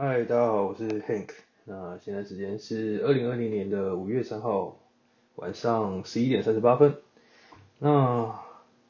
嗨，大家好，我是 Hank。那现在时间是二零二零年的五月三号晚上十一点三十八分。那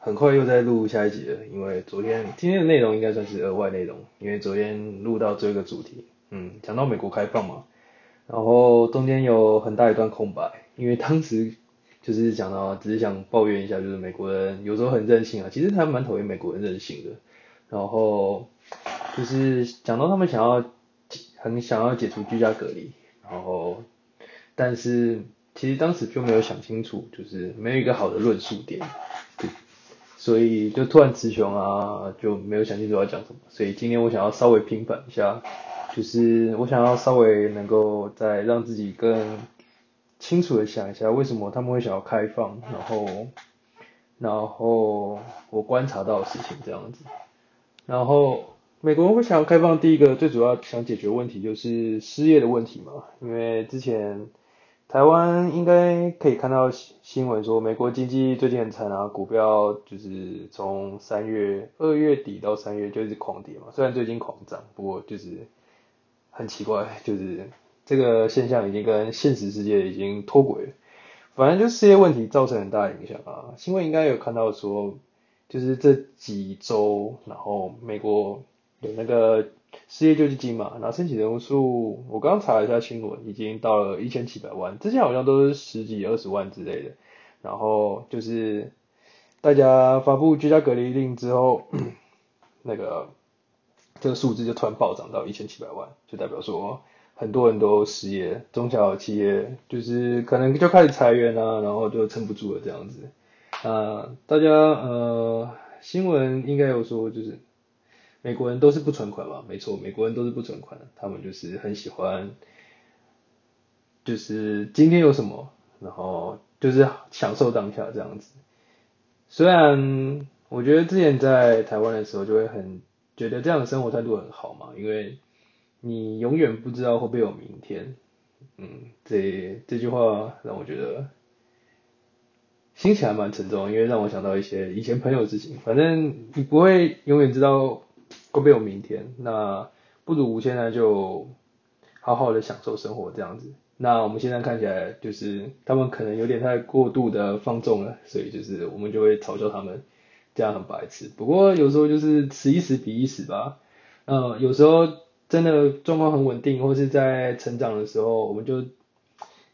很快又在录下一集了，因为昨天今天的内容应该算是额外内容，因为昨天录到这个主题，嗯，讲到美国开放嘛，然后中间有很大一段空白，因为当时就是讲到只是想抱怨一下，就是美国人有时候很任性啊，其实他蛮讨厌美国人任性的，然后就是讲到他们想要很想要解除居家隔离，然后但是其实当时就没有想清楚，就是没有一个好的论述点，所以就突然词穷啊，就没有想清楚要讲什么，所以今天我想要稍微平反一下，就是我想要稍微能够再让自己更清楚的想一下，为什么他们会想要开放，然后然后我观察到的事情这样子，然后。美国会想要开放，第一个最主要想解决问题就是失业的问题嘛，因为之前台湾应该可以看到新闻说，美国经济最近很惨啊，股票就是从三月二月底到三月就一直狂跌嘛，虽然最近狂涨，不过就是很奇怪，就是这个现象已经跟现实世界已经脱轨了，反正就失业问题造成很大影响啊，新闻应该有看到说，就是这几周，然后美国。那个失业救济金嘛，然后申请人数，我刚刚查了一下新闻，已经到了一千七百万，之前好像都是十几二十万之类的，然后就是大家发布居家隔离令之后，那个这个数字就突然暴涨到一千七百万，就代表说很多人都失业，中小企业就是可能就开始裁员啊，然后就撑不住了这样子，啊，大家呃新闻应该有说就是。美国人都是不存款嘛？没错，美国人都是不存款，他们就是很喜欢，就是今天有什么，然后就是享受当下这样子。虽然我觉得之前在台湾的时候就会很觉得这样的生活态度很好嘛，因为你永远不知道会不会有明天。嗯，这这句话让我觉得心情还蛮沉重，因为让我想到一些以前朋友的事情。反正你不会永远知道。会不会有明天？那不如现在就好好的享受生活这样子。那我们现在看起来就是他们可能有点太过度的放纵了，所以就是我们就会嘲笑他们这样很白痴。不过有时候就是此一时彼一时吧。呃，有时候真的状况很稳定，或是在成长的时候，我们就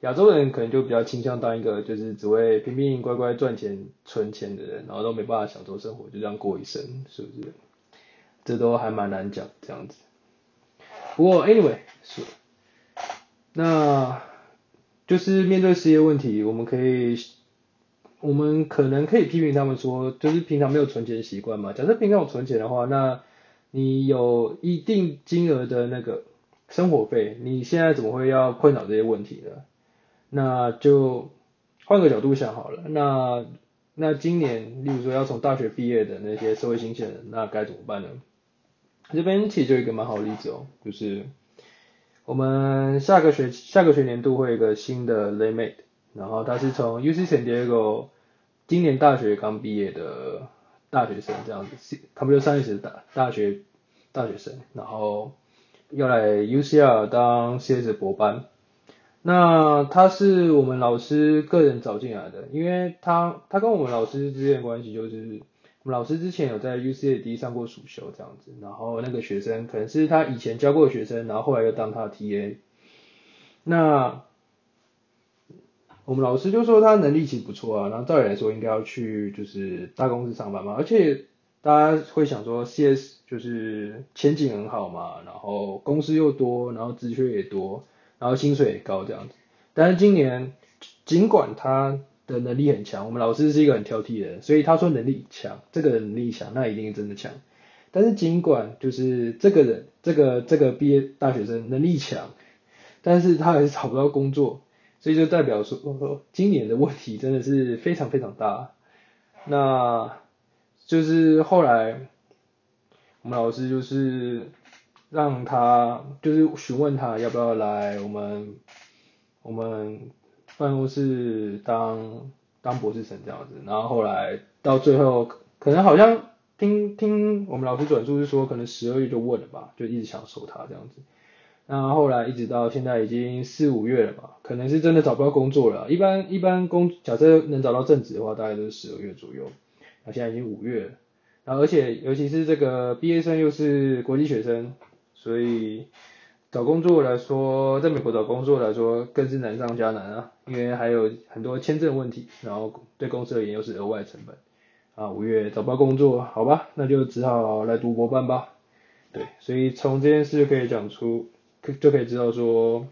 亚洲人可能就比较倾向当一个就是只会拼命乖乖赚钱存钱的人，然后都没办法享受生活，就这样过一生，是不是？这都还蛮难讲这样子，不过 anyway 是，那就是面对失业问题，我们可以，我们可能可以批评他们说，就是平常没有存钱习惯嘛。假设平常有存钱的话，那你有一定金额的那个生活费，你现在怎么会要困扰这些问题呢？那就换个角度想好了，那那今年，例如说要从大学毕业的那些社会新鲜人，那该怎么办呢？这边其实就一个蛮好的例子哦，就是我们下个学下个学年度会有一个新的 LAMET 然后他是从 UC San Diego 今年大学刚毕业的大学生这样子，Computer Science 大大学大学生，然后要来 UCL 当 CS 博班，那他是我们老师个人找进来的，因为他他跟我们老师之间的关系就是。我们老师之前有在 UCAD 上过暑修这样子，然后那个学生可能是他以前教过的学生，然后后来又当他的 TA。那我们老师就说他能力其实不错啊，然后照理来说应该要去就是大公司上班嘛，而且大家会想说 CS 就是前景很好嘛，然后公司又多，然后职缺也多，然后薪水也高这样子。但是今年尽管他的能力很强，我们老师是一个很挑剔的人，所以他说能力强，这个人能力强，那一定真的强。但是尽管就是这个人，这个这个毕业大学生能力强，但是他还是找不到工作，所以就代表说，今年的问题真的是非常非常大。那就是后来我们老师就是让他，就是询问他要不要来我们我们。办公室当当博士生这样子，然后后来到最后，可能好像听听我们老师转述是说，可能十二月就问了吧，就一直想收他这样子。那后来一直到现在已经四五月了嘛，可能是真的找不到工作了。一般一般工假设能找到正职的话，大概都是十二月左右。那现在已经五月了，然后而且尤其是这个毕业生又是国际学生，所以找工作来说，在美国找工作来说更是难上加难啊，因为还有很多签证问题，然后对公司而言又是额外成本。啊，五月找不到工作，好吧，那就只好来读博班吧。对，所以从这件事就可以讲出，可就可以知道说，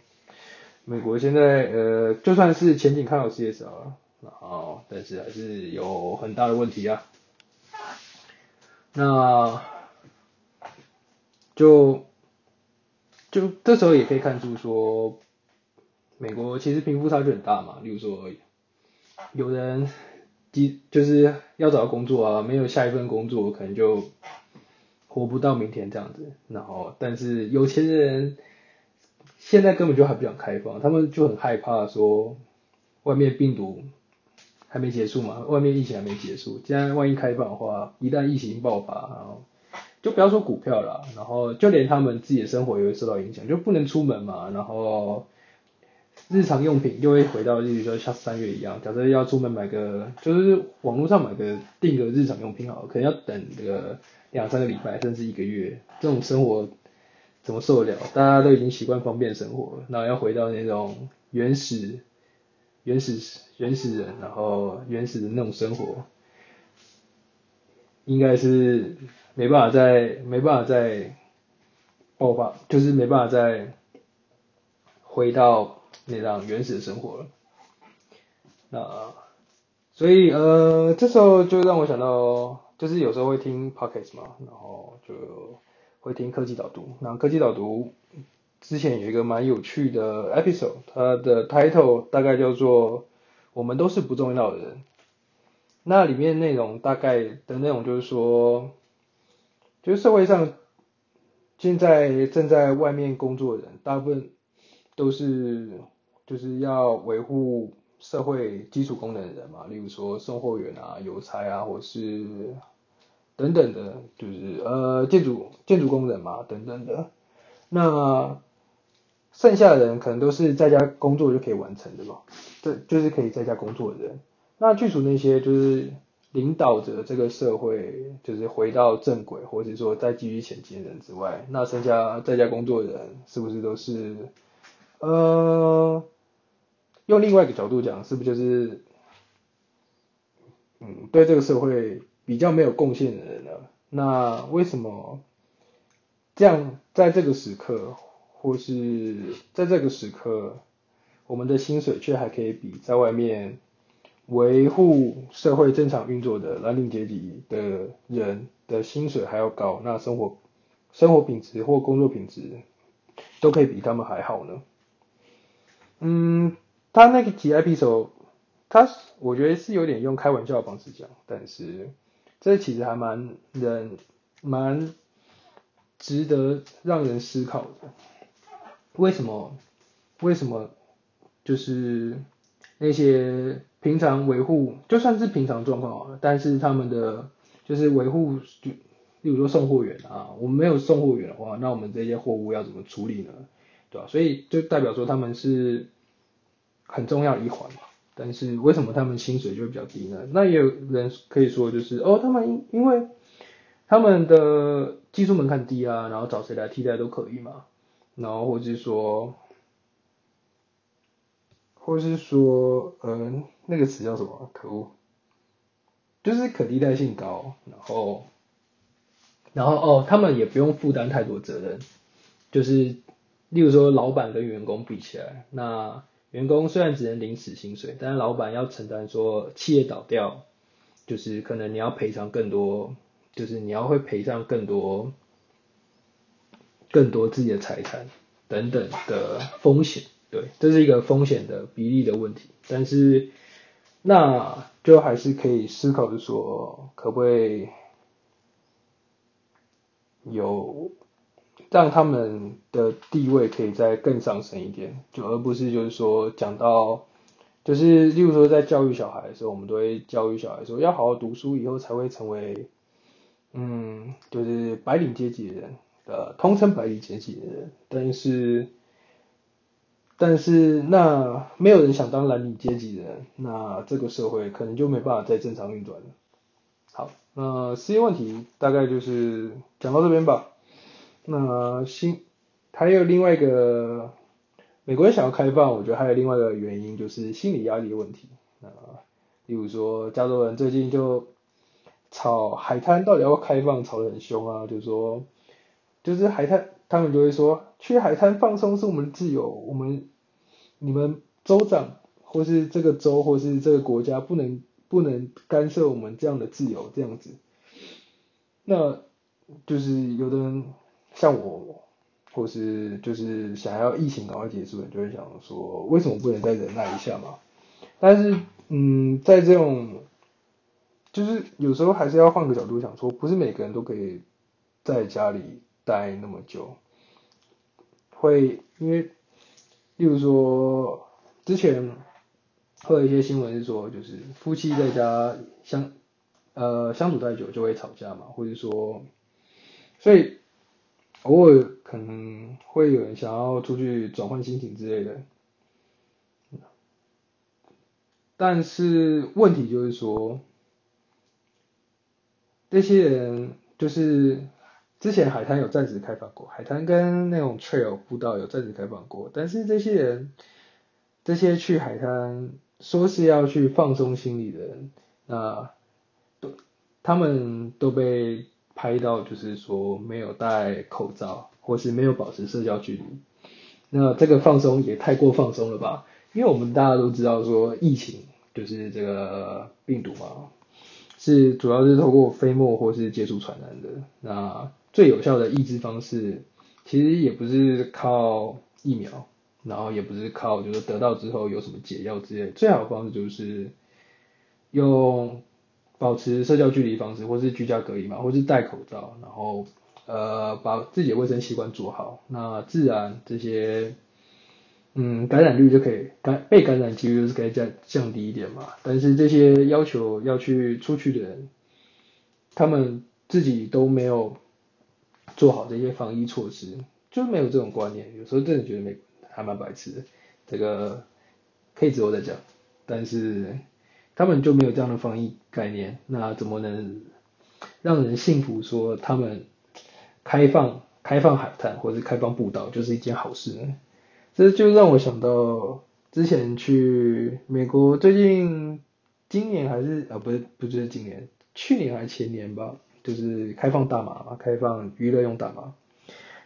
美国现在呃，就算是前景看好 CS 啊，然后但是还是有很大的问题啊。那就就这时候也可以看出说，美国其实贫富差距很大嘛。例如说，有人即就是要找工作啊，没有下一份工作，可能就活不到明天这样子。然后，但是有钱人现在根本就还不想开放，他们就很害怕说，外面病毒还没结束嘛，外面疫情还没结束，既然万一开放的话，一旦疫情爆发，然后就不要说股票了，然后就连他们自己的生活也会受到影响，就不能出门嘛，然后。日常用品又会回到，例如说像三月一样，假设要出门买个，就是网络上买个订个日常用品好，可能要等个两三个礼拜，甚至一个月，这种生活怎么受得了？大家都已经习惯方便生活，然后要回到那种原始、原始、原始人，然后原始的那种生活，应该是没办法再没办法再爆发，就是没办法再回到。那样原始的生活了，那所以呃，这时候就让我想到，就是有时候会听 podcast 嘛，然后就会听科技导读。那科技导读之前有一个蛮有趣的 episode，它的 title 大概叫做“我们都是不重要的人”。那里面内容大概的内容就是说，就社会上现在正在外面工作的人，大部分都是。就是要维护社会基础功能的人嘛，例如说送货员啊、邮差啊，或是等等的，就是呃建筑建筑工人嘛，等等的。那剩下的人可能都是在家工作就可以完成的嘛，这就是可以在家工作的人。那去除那些就是领导着这个社会，就是回到正轨，或者说再继续前进的人之外，那剩下在家工作的人是不是都是呃？用另外一个角度讲，是不是就是，嗯，对这个社会比较没有贡献的人呢？那为什么这样在这个时刻，或是在这个时刻，我们的薪水却还可以比在外面维护社会正常运作的蓝领阶级的人的薪水还要高？那生活生活品质或工作品质都可以比他们还好呢？嗯。他那个几 episode，他我觉得是有点用开玩笑的方式讲，但是这其实还蛮人蛮值得让人思考的。为什么？为什么？就是那些平常维护，就算是平常状况，但是他们的就是维护，就例如说送货员啊，我们没有送货员的话，那我们这些货物要怎么处理呢？对吧？所以就代表说他们是。很重要的一环嘛，但是为什么他们薪水就会比较低呢？那也有人可以说，就是哦，他们因因为他们的技术门槛低啊，然后找谁来替代都可以嘛，然后或是说，或是说，嗯，那个词叫什么？可恶，就是可替代性高，然后，然后哦，他们也不用负担太多责任，就是例如说老板跟员工比起来，那。员工虽然只能领死薪水，但是老板要承担说企业倒掉，就是可能你要赔偿更多，就是你要会赔偿更多，更多自己的财产等等的风险，对，这是一个风险的比例的问题。但是那就还是可以思考的说，可不可以有。让他们的地位可以再更上升一点，就而不是就是说讲到，就是例如说在教育小孩的时候，我们都会教育小孩说要好好读书，以后才会成为，嗯，就是白领阶级的人，呃通称白领阶级的人，但是但是那没有人想当蓝领阶级的人，那这个社会可能就没办法再正常运转了。好，那失业问题大概就是讲到这边吧。那新还有另外一个，美国人想要开放，我觉得还有另外一个原因就是心理压力的问题。那例如说，加州人最近就吵海滩到底要不要开放，吵得很凶啊，就是说，就是海滩，他们就会说，去海滩放松是我们的自由，我们你们州长或是这个州或是这个国家不能。不能干涉我们这样的自由，这样子，那就是有的人像我，或是就是想要疫情赶快结束，就会想说，为什么不能再忍耐一下嘛？但是，嗯，在这种，就是有时候还是要换个角度想说，不是每个人都可以在家里待那么久，会因为，例如说之前。会有一些新闻是说，就是夫妻在家相呃相处太久就会吵架嘛，或者说，所以偶尔可能会有人想要出去转换心情之类的。但是问题就是说，这些人就是之前海滩有暂时开放过，海滩跟那种 trail 步道有暂时开放过，但是这些人这些去海滩。说是要去放松心理的人，那都他们都被拍到，就是说没有戴口罩，或是没有保持社交距离。那这个放松也太过放松了吧？因为我们大家都知道说疫情就是这个病毒嘛，是主要是透过飞沫或是接触传染的。那最有效的抑制方式，其实也不是靠疫苗。然后也不是靠，就是得到之后有什么解药之类，最好的方式就是用保持社交距离方式，或是居家隔离嘛，或是戴口罩，然后呃把自己的卫生习惯做好，那自然这些嗯感染率就可以感被感染几率是可以降降低一点嘛。但是这些要求要去出去的人，他们自己都没有做好这些防疫措施，就没有这种观念，有时候真的觉得美。还蛮白痴的，这个可以之后再讲。但是他们就没有这样的防疫概念，那怎么能让人信服说他们开放开放海滩或者开放步道就是一件好事呢？这就让我想到之前去美国，最近今年还是啊不是不是今年，去年还是前年吧，就是开放大麻嘛，开放娱乐用大麻。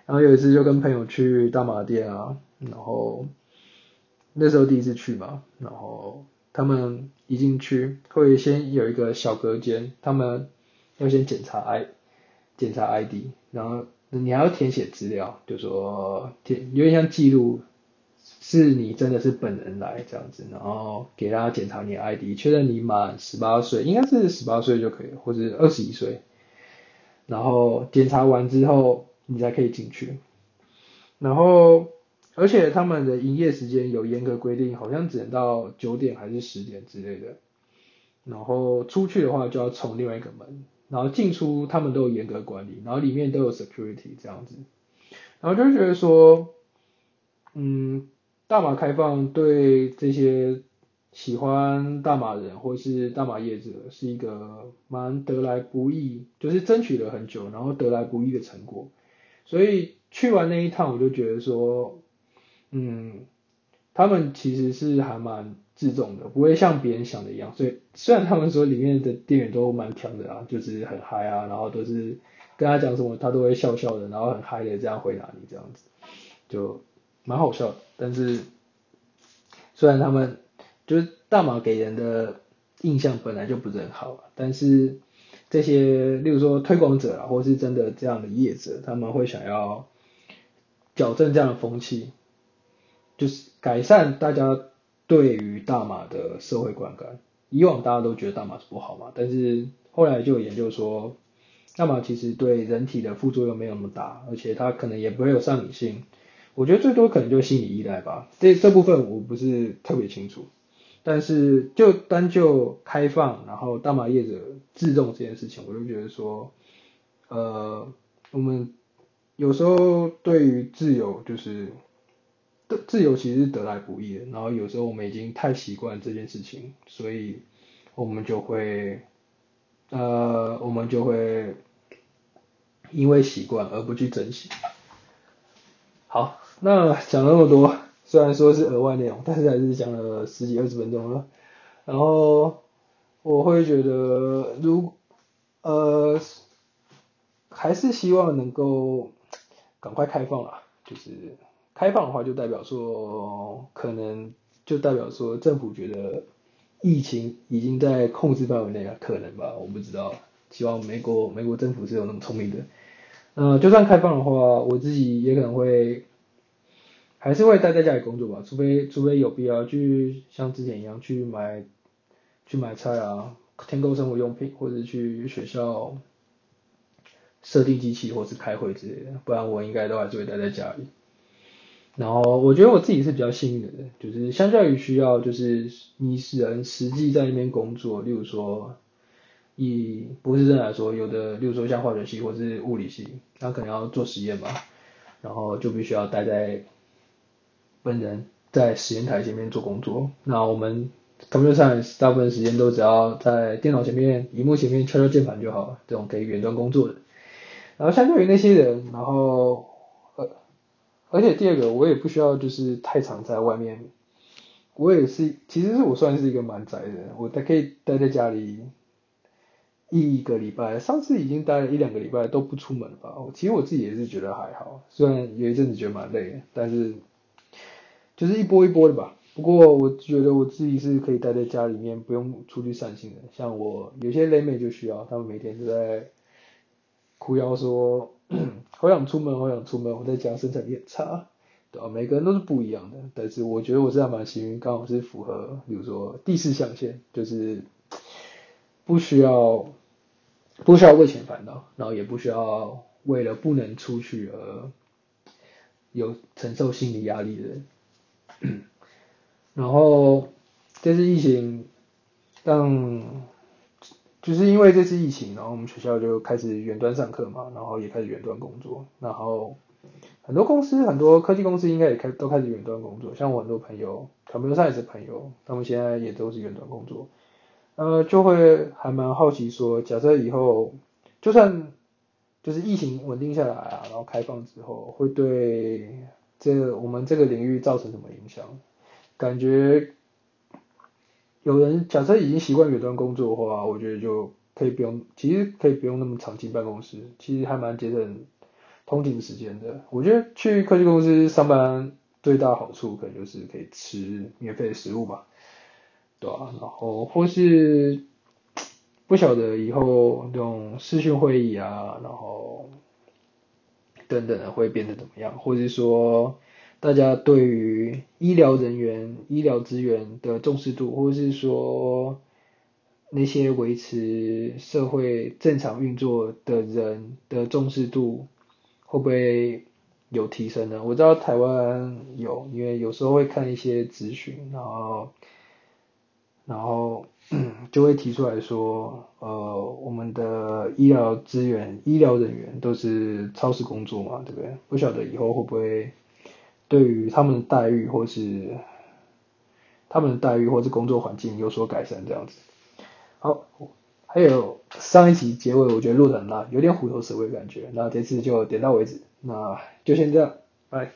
然后有一次就跟朋友去大麻店啊。然后那时候第一次去嘛，然后他们一进去会先有一个小隔间，他们要先检查 I 检查 ID，然后你还要填写资料，就说填有点像记录是你真的是本人来这样子，然后给大家检查你的 ID，确认你满十八岁，应该是十八岁就可以，或者二十一岁，然后检查完之后你才可以进去，然后。而且他们的营业时间有严格规定，好像只能到九点还是十点之类的。然后出去的话就要从另外一个门，然后进出他们都有严格管理，然后里面都有 security 这样子。然后就觉得说，嗯，大马开放对这些喜欢大马人或是大马业者是一个蛮得来不易，就是争取了很久，然后得来不易的成果。所以去完那一趟，我就觉得说。嗯，他们其实是还蛮自重的，不会像别人想的一样。所以虽然他们说里面的店员都蛮强的啊，就是很嗨啊，然后都是跟他讲什么，他都会笑笑的，然后很嗨的这样回答你这样子，就蛮好笑的。但是虽然他们就是大马给人的印象本来就不是很好，但是这些例如说推广者啊，或是真的这样的业者，他们会想要矫正这样的风气。就是改善大家对于大麻的社会观感。以往大家都觉得大麻是不好嘛，但是后来就有研究说，大麻其实对人体的副作用没有那么大，而且它可能也不会有上瘾性。我觉得最多可能就是心理依赖吧。这这部分我不是特别清楚，但是就单就开放，然后大麻业者自重这件事情，我就觉得说，呃，我们。有时候对于自由就是自由其实是得来不易的，然后有时候我们已经太习惯这件事情，所以我们就会呃我们就会因为习惯而不去珍惜。好，那讲那么多，虽然说是额外内容，但是还是讲了十几二十分钟了。然后我会觉得，如呃还是希望能够赶快开放啊，就是开放的话，就代表说可能就代表说政府觉得疫情已经在控制范围内了，可能吧，我不知道。希望美国美国政府是有那么聪明的。呃，就算开放的话，我自己也可能会还是会待在家里工作吧，除非除非有必要去像之前一样去买去买菜啊，添购生活用品，或者去学校设定机器或是开会之类的，不然我应该都还是会待在家里。然后我觉得我自己是比较幸运的人，就是相较于需要就是你人实际在那边工作，例如说。以博士生来说，有的，例如说像化学系或是物理系，他可能要做实验嘛，然后就必须要待在本人在实验台前面做工作。那我们 computer science 大部分时间都只要在电脑前面、荧幕前面敲敲键盘就好，这种可以远端工作的。然后相对于那些人，然后呃，而且第二个，我也不需要就是太常在外面。我也是，其实是我算是一个蛮宅的人，我还可以待在家里。一个礼拜，上次已经待了一两个礼拜都不出门了吧？其实我自己也是觉得还好，虽然有一阵子觉得蛮累，但是就是一波一波的吧。不过我觉得我自己是可以待在家里面，不用出去散心的。像我有些雷美就需要，他们每天都在哭腰说，好想出门，好想出门，我在家生产力很差，对吧？每个人都是不一样的，但是我觉得我是还蛮幸运，刚好是符合，比如说第四象限，就是不需要。不需要为钱烦恼，然后也不需要为了不能出去而有承受心理压力的人。然后这次疫情让，就是因为这次疫情，然后我们学校就开始远端上课嘛，然后也开始远端工作，然后很多公司很多科技公司应该也开都开始远端工作，像我很多朋友，他们上也是朋友，他们现在也都是远端工作。呃，就会还蛮好奇说，假设以后就算就是疫情稳定下来啊，然后开放之后，会对这我们这个领域造成什么影响？感觉有人假设已经习惯远端工作的话，我觉得就可以不用，其实可以不用那么长进办公室，其实还蛮节省通勤时间的。我觉得去科技公司上班最大好处，可能就是可以吃免费的食物吧。对啊，然后或是不晓得以后这种视讯会议啊，然后等等的会变得怎么样，或者说大家对于医疗人员、医疗资源的重视度，或者是说那些维持社会正常运作的人的重视度，会不会有提升呢？我知道台湾有，因为有时候会看一些咨询，然后。然后就会提出来说，呃，我们的医疗资源、医疗人员都是超时工作嘛，对不对？不晓得以后会不会对于他们的待遇，或是他们的待遇，或是工作环境有所改善这样子。好，还有上一集结尾，我觉得录的很烂，有点虎头蛇尾感觉。那这次就点到为止，那就先这样，拜。